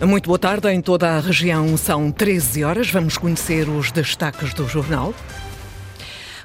Muito boa tarde. Em toda a região são 13 horas. Vamos conhecer os destaques do jornal.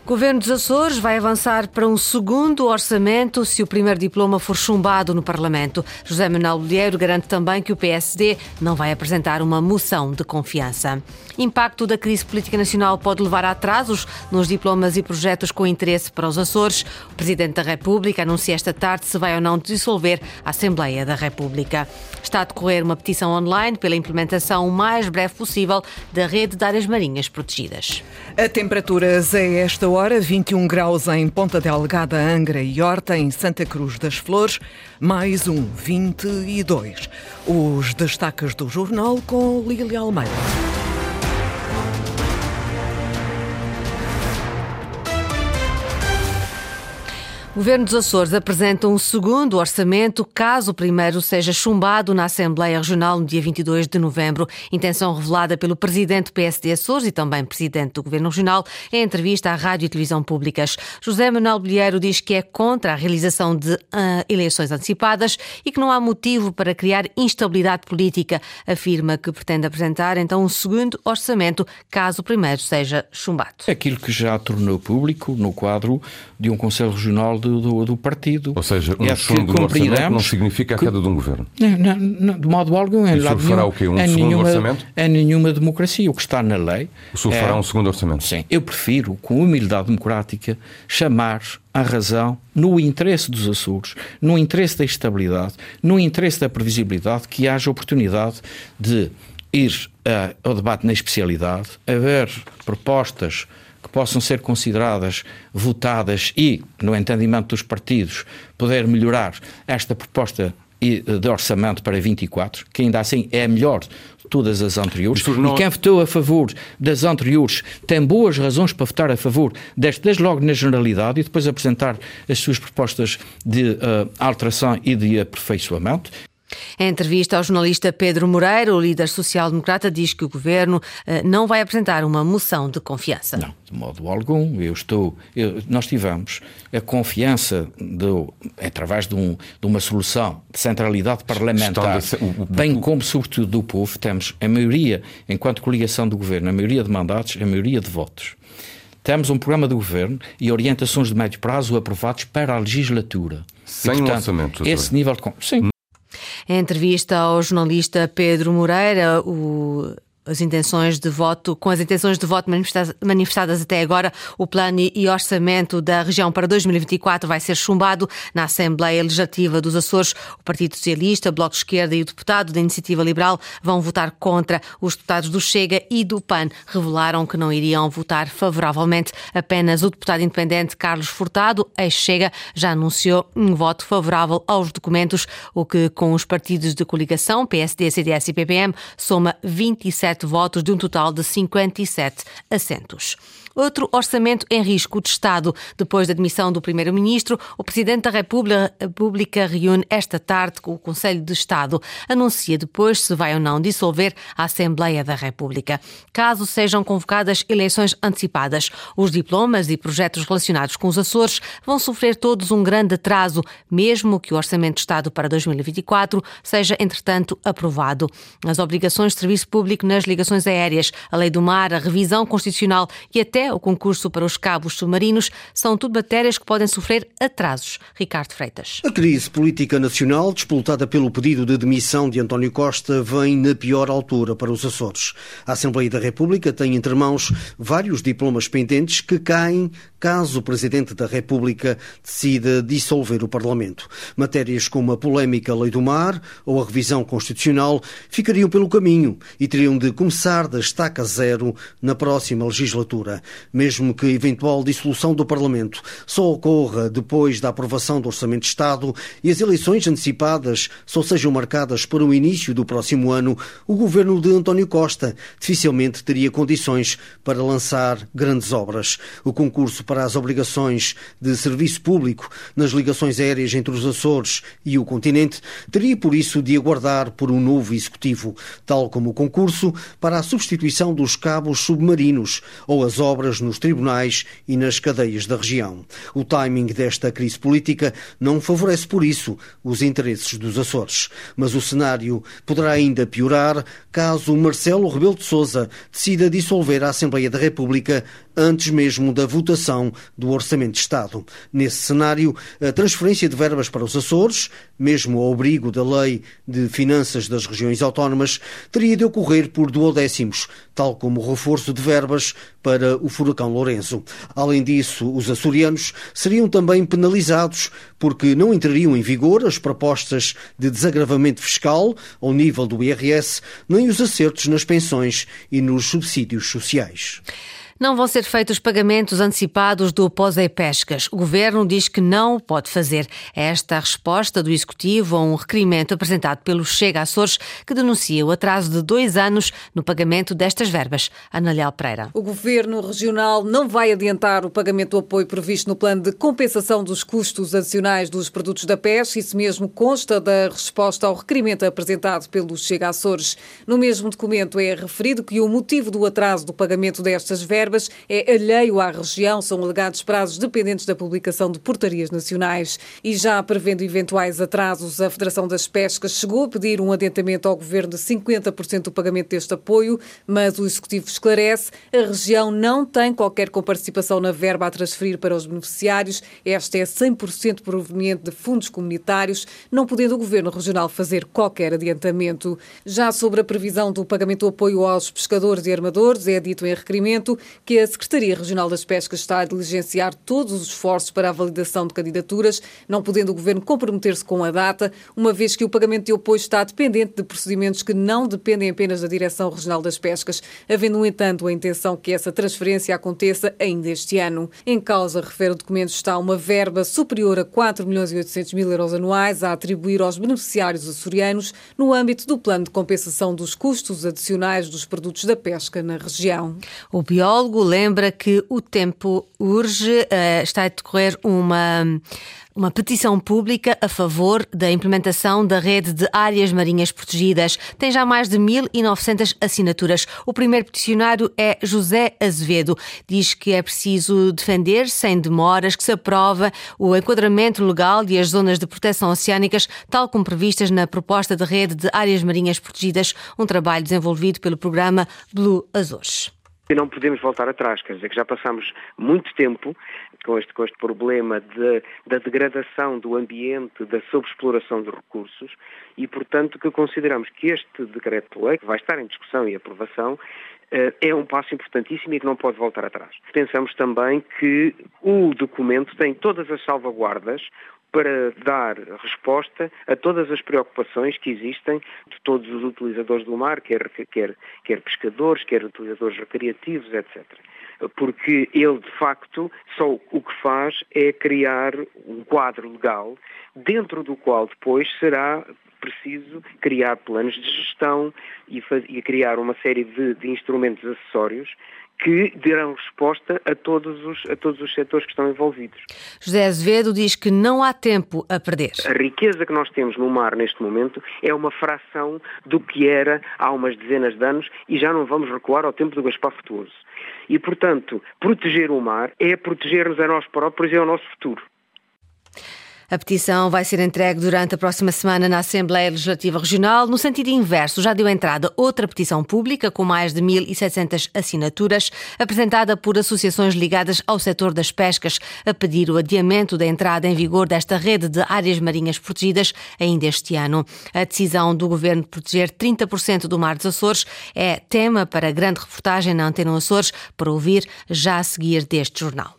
Governo dos Açores vai avançar para um segundo orçamento se o primeiro diploma for chumbado no Parlamento. José Manuel Bolheiro garante também que o PSD não vai apresentar uma moção de confiança. Impacto da crise política nacional pode levar a atrasos nos diplomas e projetos com interesse para os Açores. O Presidente da República anuncia esta tarde se vai ou não dissolver a Assembleia da República. Está a decorrer uma petição online pela implementação o mais breve possível da rede de áreas marinhas protegidas. A temperaturas a esta hora, 21 graus em Ponta Delgada, Angra e Horta, em Santa Cruz das Flores, mais um 22. Os destaques do jornal com Lília Almeida. Governo dos Açores apresenta um segundo orçamento caso o primeiro seja chumbado na Assembleia Regional no dia 22 de novembro. Intenção revelada pelo Presidente do PSD Açores e também Presidente do Governo Regional em entrevista à Rádio e Televisão Públicas. José Manuel Bilheiro diz que é contra a realização de uh, eleições antecipadas e que não há motivo para criar instabilidade política. Afirma que pretende apresentar então um segundo orçamento caso o primeiro seja chumbado. Aquilo que já tornou público no quadro de um Conselho Regional do, do, do partido. Ou seja, um é chumbo no orçamento não significa a queda que, de um governo. Não, não, não, de modo algum. E o senhor fará o quê? Um segundo nenhuma, orçamento? É nenhuma democracia. O que está na lei... O senhor é, fará um segundo orçamento? Sim. Eu prefiro, com humildade democrática, chamar a razão no interesse dos Açores, no interesse da estabilidade, no interesse da previsibilidade, que haja oportunidade de ir uh, ao debate na especialidade, haver propostas que possam ser consideradas votadas e, no entendimento dos partidos, poder melhorar esta proposta de orçamento para 24, que ainda assim é melhor de todas as anteriores. Não... E quem votou a favor das anteriores tem boas razões para votar a favor deste, desde logo na generalidade, e depois apresentar as suas propostas de uh, alteração e de aperfeiçoamento. Em entrevista ao jornalista Pedro Moreira, o líder social-democrata diz que o governo eh, não vai apresentar uma moção de confiança. Não, de modo algum. Eu estou. Eu, nós tivemos a confiança do, através de, um, de, uma solução de centralidade parlamentar, de, o, o, bem como, sobretudo, do povo. Temos a maioria, enquanto coligação do governo, a maioria de mandatos, a maioria de votos. Temos um programa do governo e orientações de médio prazo aprovados para a legislatura. Sem e, portanto, orçamento. Esse nível de. Sim, em entrevista ao jornalista Pedro Moreira, o as intenções de voto, com as intenções de voto manifestadas até agora, o plano e orçamento da região para 2024 vai ser chumbado na Assembleia Legislativa dos Açores. O Partido Socialista, Bloco de Esquerda e o deputado da Iniciativa Liberal vão votar contra. Os deputados do Chega e do PAN revelaram que não iriam votar favoravelmente. Apenas o deputado independente Carlos Furtado, ex-Chega, já anunciou um voto favorável aos documentos, o que com os partidos de coligação, PSD, CDS e PPM, soma 27 votos de um total de 57 assentos. Outro orçamento em risco de Estado. Depois da admissão do Primeiro-Ministro, o Presidente da República reúne esta tarde com o Conselho de Estado. Anuncia depois se vai ou não dissolver a Assembleia da República. Caso sejam convocadas eleições antecipadas, os diplomas e projetos relacionados com os Açores vão sofrer todos um grande atraso, mesmo que o Orçamento de Estado para 2024 seja, entretanto, aprovado. As obrigações de serviço público nas ligações aéreas, a lei do mar, a revisão constitucional e até o concurso para os cabos submarinos, são tudo matérias que podem sofrer atrasos. Ricardo Freitas. A crise política nacional, disputada pelo pedido de demissão de António Costa, vem na pior altura para os Açores. A Assembleia da República tem entre mãos vários diplomas pendentes que caem caso o Presidente da República decida dissolver o Parlamento. Matérias como a polémica Lei do Mar ou a revisão constitucional ficariam pelo caminho e teriam de começar da estaca zero na próxima legislatura mesmo que eventual dissolução do Parlamento só ocorra depois da aprovação do Orçamento de Estado e as eleições antecipadas só sejam marcadas para o início do próximo ano, o governo de António Costa dificilmente teria condições para lançar grandes obras. O concurso para as obrigações de serviço público nas ligações aéreas entre os Açores e o continente teria por isso de aguardar por um novo executivo, tal como o concurso para a substituição dos cabos submarinos ou as obras manobras nos tribunais e nas cadeias da região. O timing desta crise política não favorece, por isso, os interesses dos Açores. Mas o cenário poderá ainda piorar caso Marcelo Rebelo de Sousa decida dissolver a Assembleia da República antes mesmo da votação do Orçamento de Estado. Nesse cenário, a transferência de verbas para os Açores, mesmo ao abrigo da Lei de Finanças das Regiões Autónomas, teria de ocorrer por duodécimos, tal como o reforço de verbas para o furacão Lourenço. Além disso, os açorianos seriam também penalizados porque não entrariam em vigor as propostas de desagravamento fiscal ao nível do IRS, nem os acertos nas pensões e nos subsídios sociais. Não vão ser feitos pagamentos antecipados do Pescas. O Governo diz que não pode fazer. É esta a resposta do Executivo a um requerimento apresentado pelo Chega Açores, que denuncia o atraso de dois anos no pagamento destas verbas. Ana Leal Pereira. O Governo Regional não vai adiantar o pagamento do apoio previsto no plano de compensação dos custos adicionais dos produtos da pesca. Isso mesmo consta da resposta ao requerimento apresentado pelo Chega Açores. No mesmo documento é referido que o motivo do atraso do pagamento destas verbas verbas é alheio à região, são alegados prazos dependentes da publicação de portarias nacionais. E já prevendo eventuais atrasos, a Federação das Pescas chegou a pedir um adiantamento ao Governo de 50% do pagamento deste apoio, mas o Executivo esclarece a região não tem qualquer comparticipação na verba a transferir para os beneficiários. Esta é 100% proveniente de fundos comunitários, não podendo o Governo Regional fazer qualquer adiantamento. Já sobre a previsão do pagamento do apoio aos pescadores e armadores, é dito em requerimento que a Secretaria Regional das Pescas está a diligenciar todos os esforços para a validação de candidaturas, não podendo o Governo comprometer-se com a data, uma vez que o pagamento de apoio está dependente de procedimentos que não dependem apenas da Direção Regional das Pescas, havendo, no entanto, a intenção que essa transferência aconteça ainda este ano. Em causa, refere o documento, está uma verba superior a 4 milhões e 800 mil euros anuais a atribuir aos beneficiários açorianos no âmbito do plano de compensação dos custos adicionais dos produtos da pesca na região. O biólogo biólogo lembra que o tempo urge, uh, está a decorrer uma uma petição pública a favor da implementação da rede de áreas marinhas protegidas. Tem já mais de 1.900 assinaturas. O primeiro peticionário é José Azevedo. Diz que é preciso defender, sem demoras, que se aprova o enquadramento legal e as zonas de proteção oceânicas, tal como previstas na proposta de rede de áreas marinhas protegidas, um trabalho desenvolvido pelo programa Blue Azores e não podemos voltar atrás, quer dizer que já passamos muito tempo com este, com este problema de, da degradação do ambiente, da sobreexploração de recursos e, portanto, que consideramos que este decreto-lei, que vai estar em discussão e aprovação, eh, é um passo importantíssimo e que não pode voltar atrás. Pensamos também que o documento tem todas as salvaguardas, para dar resposta a todas as preocupações que existem de todos os utilizadores do mar, quer, quer, quer pescadores, quer utilizadores recreativos, etc. Porque ele, de facto, só o que faz é criar um quadro legal dentro do qual depois será preciso criar planos de gestão e, e criar uma série de, de instrumentos acessórios que dirão resposta a todos, os, a todos os setores que estão envolvidos. José Azevedo diz que não há tempo a perder. A riqueza que nós temos no mar neste momento é uma fração do que era há umas dezenas de anos e já não vamos recuar ao tempo do Gaspar Frutuoso. E, portanto, proteger o mar é proteger-nos a nós próprios e ao nosso futuro. A petição vai ser entregue durante a próxima semana na Assembleia Legislativa Regional. No sentido inverso, já deu entrada outra petição pública com mais de 1.700 assinaturas, apresentada por associações ligadas ao setor das pescas, a pedir o adiamento da entrada em vigor desta rede de áreas marinhas protegidas ainda este ano. A decisão do governo de proteger 30% do Mar dos Açores é tema para grande reportagem na Antena Açores, para ouvir já a seguir deste jornal.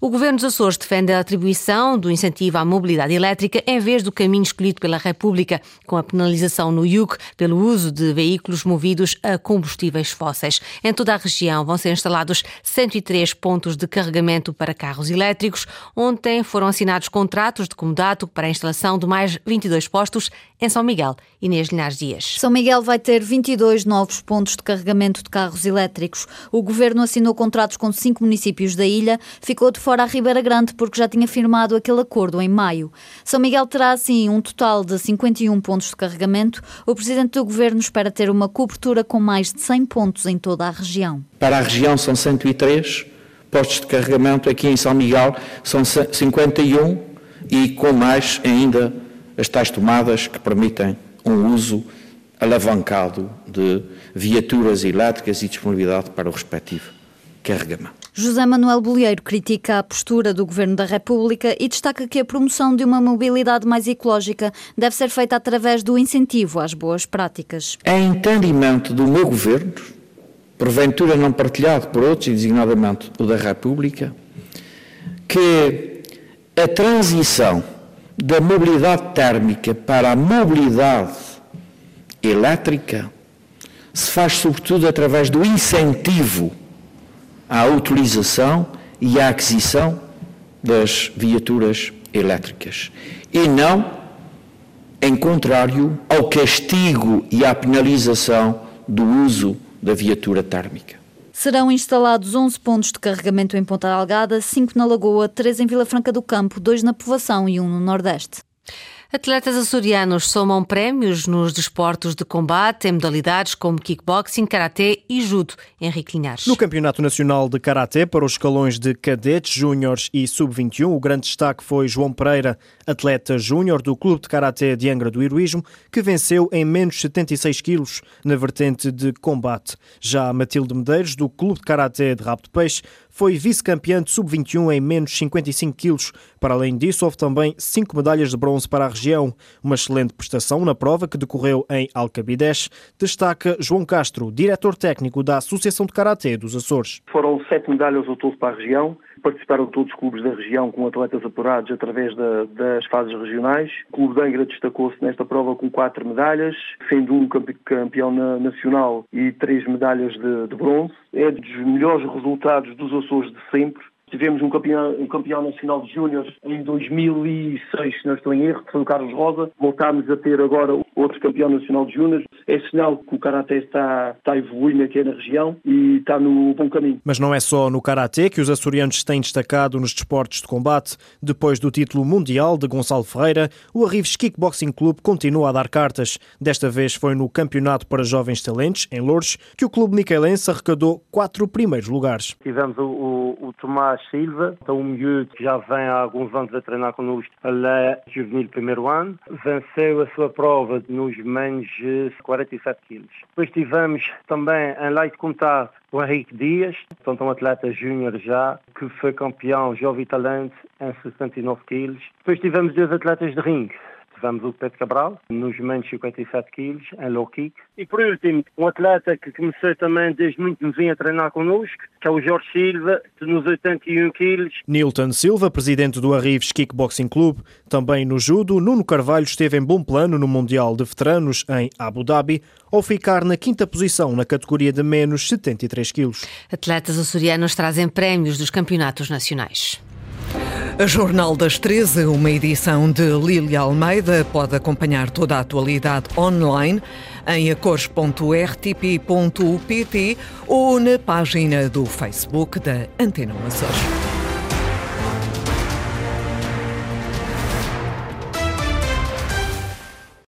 O Governo dos Açores defende a atribuição do incentivo à mobilidade elétrica em vez do caminho escolhido pela República, com a penalização no IUC pelo uso de veículos movidos a combustíveis fósseis. Em toda a região vão ser instalados 103 pontos de carregamento para carros elétricos. Ontem foram assinados contratos de comodato para a instalação de mais 22 postos em São Miguel. Inês Linhares Dias. São Miguel vai ter 22 novos pontos de carregamento de carros elétricos. O Governo assinou contratos com cinco municípios da ilha ficou de fora a Ribeira Grande porque já tinha firmado aquele acordo em maio. São Miguel terá, assim, um total de 51 pontos de carregamento. O Presidente do Governo espera ter uma cobertura com mais de 100 pontos em toda a região. Para a região são 103 postos de carregamento aqui em São Miguel são 51 e com mais ainda as tais tomadas que permitem um uso alavancado de viaturas elétricas e disponibilidade para o respectivo carregamento. José Manuel Bolieiro critica a postura do Governo da República e destaca que a promoção de uma mobilidade mais ecológica deve ser feita através do incentivo às boas práticas. É entendimento do meu Governo, porventura não partilhado por outros, e designadamente o da República, que a transição da mobilidade térmica para a mobilidade elétrica se faz sobretudo através do incentivo à utilização e à aquisição das viaturas elétricas e não em contrário ao castigo e à penalização do uso da viatura térmica. Serão instalados 11 pontos de carregamento em Ponta Algada, 5 na Lagoa, 3 em Vila Franca do Campo, 2 na Povação e 1 no Nordeste. Atletas açorianos somam prémios nos desportos de combate em modalidades como kickboxing, karatê e judo. Henrique Linhares. No Campeonato Nacional de Karatê para os escalões de cadetes, júniores e sub-21, o grande destaque foi João Pereira, atleta júnior do Clube de Karatê de Angra do Heroísmo, que venceu em menos 76 quilos na vertente de combate. Já Matilde Medeiros, do Clube de Karatê de Rabo de Peixe, foi vice-campeã de sub-21 em menos 55 quilos. Para além disso, houve também cinco medalhas de bronze para a região. Uma excelente prestação na prova que decorreu em Alcabidez, destaca João Castro, diretor técnico da Associação de Karatê dos Açores. Foram sete medalhas ao todo para a região. Participaram todos os clubes da região com atletas apurados através da, das fases regionais. O Clube de Angra destacou-se nesta prova com quatro medalhas, sendo um campeão nacional e três medalhas de, de bronze. É dos melhores resultados dos Açores de sempre Tivemos um campeão, um campeão nacional de júniores em 2006, se não estou em erro, que foi o Carlos Rosa. Voltámos a ter agora outro campeão nacional de júniores. É sinal que o Karaté está, está evoluindo aqui na região e está no bom caminho. Mas não é só no Karaté que os açorianos têm destacado nos desportos de combate. Depois do título mundial de Gonçalo Ferreira, o Arrives Kickboxing Clube continua a dar cartas. Desta vez foi no Campeonato para Jovens Talentos, em Lourdes, que o clube niquelense arrecadou quatro primeiros lugares. Tivemos o, o, o Tomás Silva, é um miúdo que já vem há alguns anos a treinar connosco, ele é juvenil primeiro ano, venceu a sua prova nos menos 47 quilos. Depois tivemos também em light contato o Henrique Dias, portanto um atleta júnior já, que foi campeão jovem talento em 69 quilos. Depois tivemos dois atletas de ringue, tivemos o Pedro Cabral, nos menos 57 quilos, em low kick. E por último, um atleta que começou também desde muito novinho a treinar connosco, que é o Jorge Silva, nos 81 quilos. Nilton Silva, presidente do Arrives Kickboxing Clube, também no judo, Nuno Carvalho esteve em bom plano no Mundial de Veteranos em Abu Dhabi, ao ficar na quinta posição na categoria de menos 73 quilos. Atletas açorianos trazem prémios dos campeonatos nacionais. A Jornal das 13, uma edição de Lília Almeida, pode acompanhar toda a atualidade online em acores.rtp.pt ou na página do Facebook da Antena Açores.